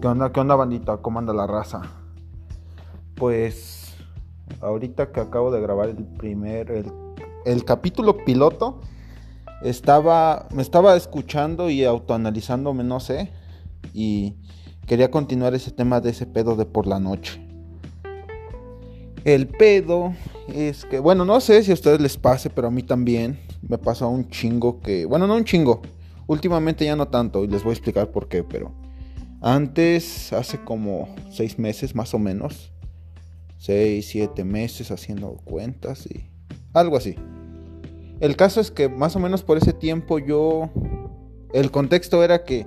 ¿Qué onda, qué onda bandita? ¿Cómo anda la raza? Pues ahorita que acabo de grabar el primer, el, el capítulo piloto, estaba, me estaba escuchando y autoanalizándome, no sé, y quería continuar ese tema de ese pedo de por la noche. El pedo es que, bueno, no sé si a ustedes les pase, pero a mí también me pasó un chingo que, bueno, no un chingo, últimamente ya no tanto, y les voy a explicar por qué, pero antes, hace como seis meses más o menos, seis, siete meses haciendo cuentas y algo así. El caso es que más o menos por ese tiempo yo, el contexto era que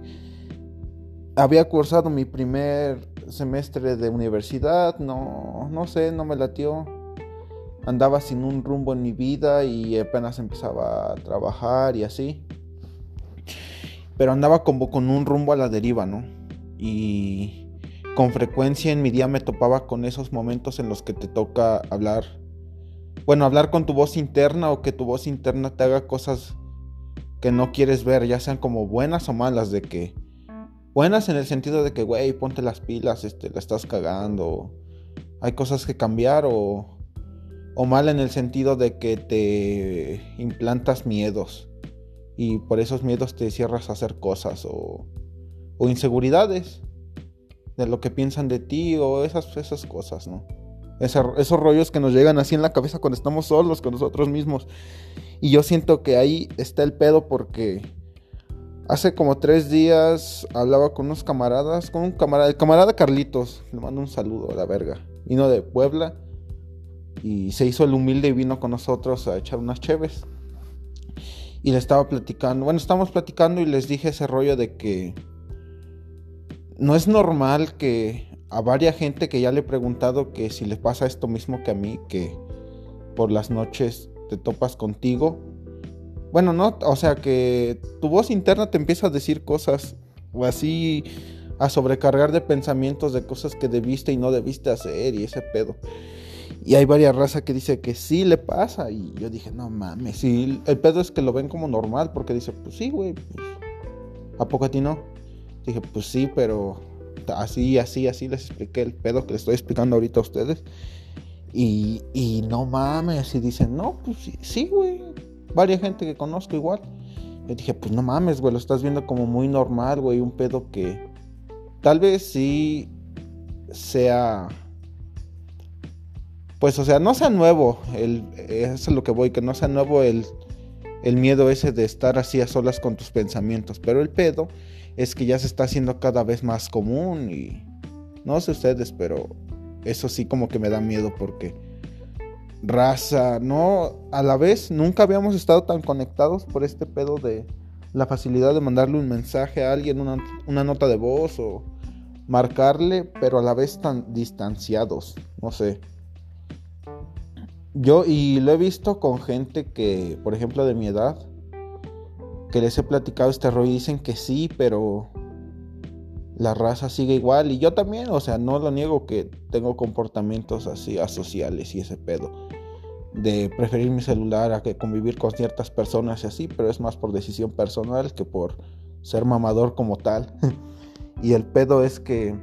había cursado mi primer semestre de universidad, no, no sé, no me latió. Andaba sin un rumbo en mi vida y apenas empezaba a trabajar y así. Pero andaba como con un rumbo a la deriva, ¿no? Y con frecuencia en mi día me topaba con esos momentos en los que te toca hablar. Bueno, hablar con tu voz interna o que tu voz interna te haga cosas que no quieres ver, ya sean como buenas o malas, de que Buenas en el sentido de que, güey, ponte las pilas, este, la estás cagando. Hay cosas que cambiar o, o mal en el sentido de que te implantas miedos y por esos miedos te cierras a hacer cosas o, o inseguridades de lo que piensan de ti o esas, esas cosas, ¿no? esos rollos que nos llegan así en la cabeza cuando estamos solos con nosotros mismos. Y yo siento que ahí está el pedo porque Hace como tres días hablaba con unos camaradas, con un camarada, el camarada Carlitos, le mando un saludo a la verga. Vino de Puebla y se hizo el humilde y vino con nosotros a echar unas cheves. Y le estaba platicando, bueno, estábamos platicando y les dije ese rollo de que no es normal que a varias gente que ya le he preguntado que si le pasa esto mismo que a mí, que por las noches te topas contigo bueno, no, o sea que tu voz interna te empieza a decir cosas o así a sobrecargar de pensamientos de cosas que debiste y no debiste hacer y ese pedo. Y hay varias razas que dice que sí le pasa y yo dije, no mames, sí, el pedo es que lo ven como normal porque dice, pues sí, güey, pues, ¿a poco a ti no? Dije, pues sí, pero así, así, así les expliqué el pedo que les estoy explicando ahorita a ustedes. Y, y no mames, y dicen, no, pues sí, güey, varias gente que conozco igual. Yo dije, pues no mames, güey, lo estás viendo como muy normal, güey, un pedo que tal vez sí sea... Pues, o sea, no sea nuevo, el, eso es lo que voy, que no sea nuevo el, el miedo ese de estar así a solas con tus pensamientos, pero el pedo es que ya se está haciendo cada vez más común y no sé ustedes, pero eso sí como que me da miedo porque raza, no, a la vez nunca habíamos estado tan conectados por este pedo de la facilidad de mandarle un mensaje a alguien, una, nota de voz o marcarle, pero a la vez tan distanciados, no sé. Yo, y lo he visto con gente que, por ejemplo, de mi edad, que les he platicado este rollo y dicen que sí, pero la raza sigue igual. Y yo también, o sea, no lo niego que tengo comportamientos así asociales y ese pedo de preferir mi celular a que convivir con ciertas personas y así, pero es más por decisión personal que por ser mamador como tal. y el pedo es que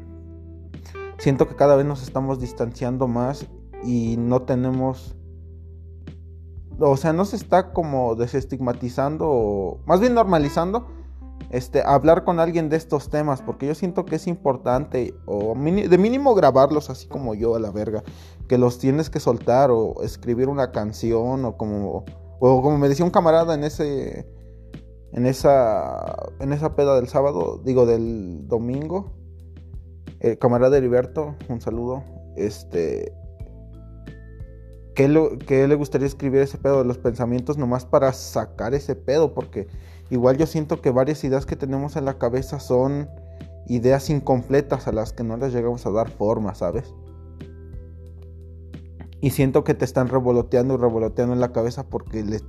siento que cada vez nos estamos distanciando más y no tenemos o sea, no se está como desestigmatizando más bien normalizando este, hablar con alguien de estos temas, porque yo siento que es importante, o de mínimo grabarlos así como yo a la verga, que los tienes que soltar o escribir una canción o como, o como me decía un camarada en ese, en esa, en esa peda del sábado, digo del domingo, el camarada Heriberto, un saludo, este, que, lo, le gustaría escribir ese pedo de los pensamientos nomás para sacar ese pedo, porque Igual yo siento que varias ideas que tenemos en la cabeza son ideas incompletas a las que no les llegamos a dar forma, ¿sabes? Y siento que te están revoloteando y revoloteando en la cabeza porque le,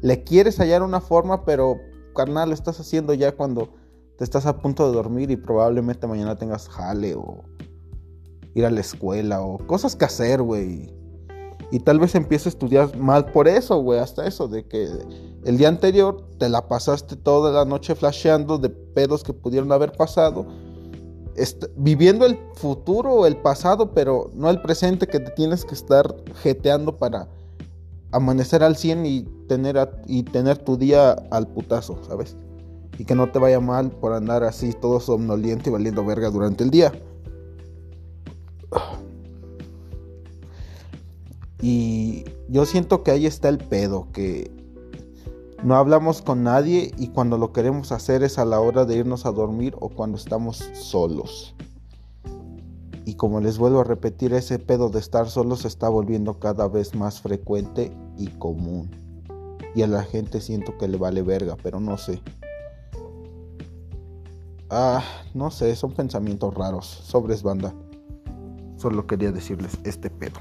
le quieres hallar una forma, pero carnal, lo estás haciendo ya cuando te estás a punto de dormir y probablemente mañana tengas jale o ir a la escuela o cosas que hacer, güey. Y tal vez empiece a estudiar mal por eso, güey, hasta eso, de que el día anterior te la pasaste toda la noche flasheando de pedos que pudieron haber pasado viviendo el futuro o el pasado, pero no el presente que te tienes que estar jeteando para amanecer al 100 y tener, y tener tu día al putazo, ¿sabes? Y que no te vaya mal por andar así todo somnoliente y valiendo verga durante el día. Y yo siento que ahí está el pedo, que no hablamos con nadie y cuando lo queremos hacer es a la hora de irnos a dormir o cuando estamos solos. Y como les vuelvo a repetir, ese pedo de estar solos se está volviendo cada vez más frecuente y común. Y a la gente siento que le vale verga, pero no sé. Ah, no sé, son pensamientos raros. Sobres banda. Solo quería decirles este pedo.